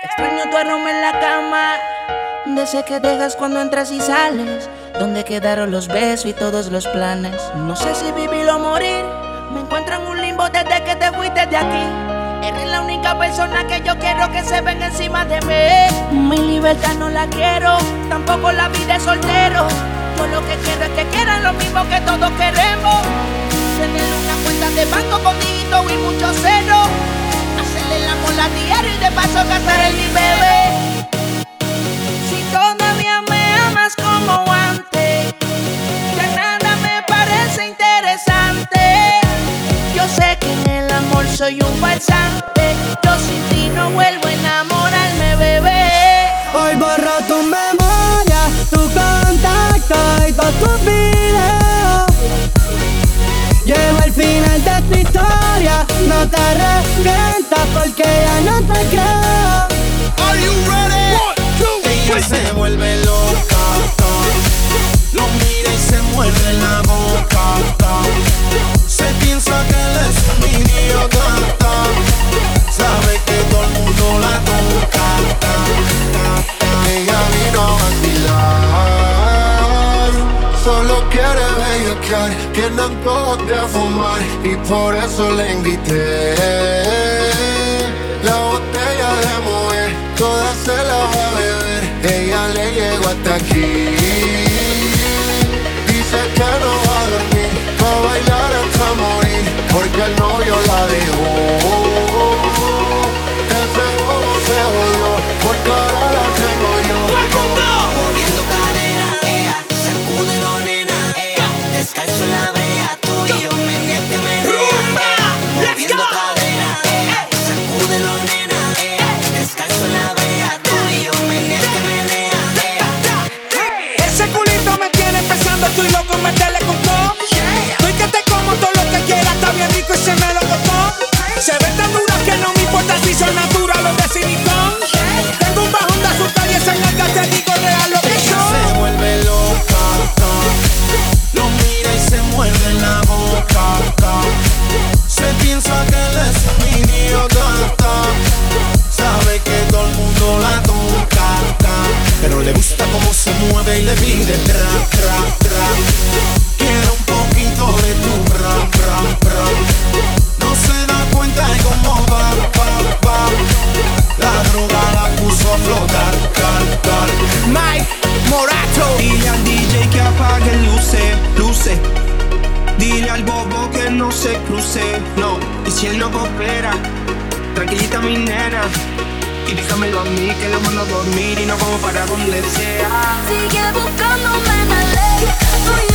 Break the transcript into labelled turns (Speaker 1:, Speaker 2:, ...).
Speaker 1: Extraño tu aroma en la cama. De que dejas cuando entras y sales. Donde quedaron los besos y todos los planes. No sé si vivir o morir. Me encuentro en un limbo desde que te fuiste de aquí. Eres la única persona que yo quiero que se venga encima de mí. Mi libertad no la quiero, tampoco la vida de soltero. Yo lo que quiero es que quieran lo mismo que todos queremos. Tener una cuenta de banco con dígito y mucho cero. En el amor soy un falsante. Yo sin ti no vuelvo a enamorarme, bebé.
Speaker 2: Hoy borro tu
Speaker 3: bellaquear, tiene antojo de fumar y por eso le invité. La botella de mujer, toda se la va a beber, ella le llegó hasta aquí. Se mueve y le pide tra, tra, tra. Quiere un poquito de tu bra, bra, bra. No se da cuenta de cómo va, va, va. La droga la puso a flotar, car, car.
Speaker 4: Mike Morato.
Speaker 5: Dile al DJ que apague luces, luces. Dile al bobo que no se cruce, no. Y si él no coopera, tranquilita mi nena. Y déjamelo a mí que lo mando a dormir y no como para donde sea.
Speaker 6: Sigue buscándome en la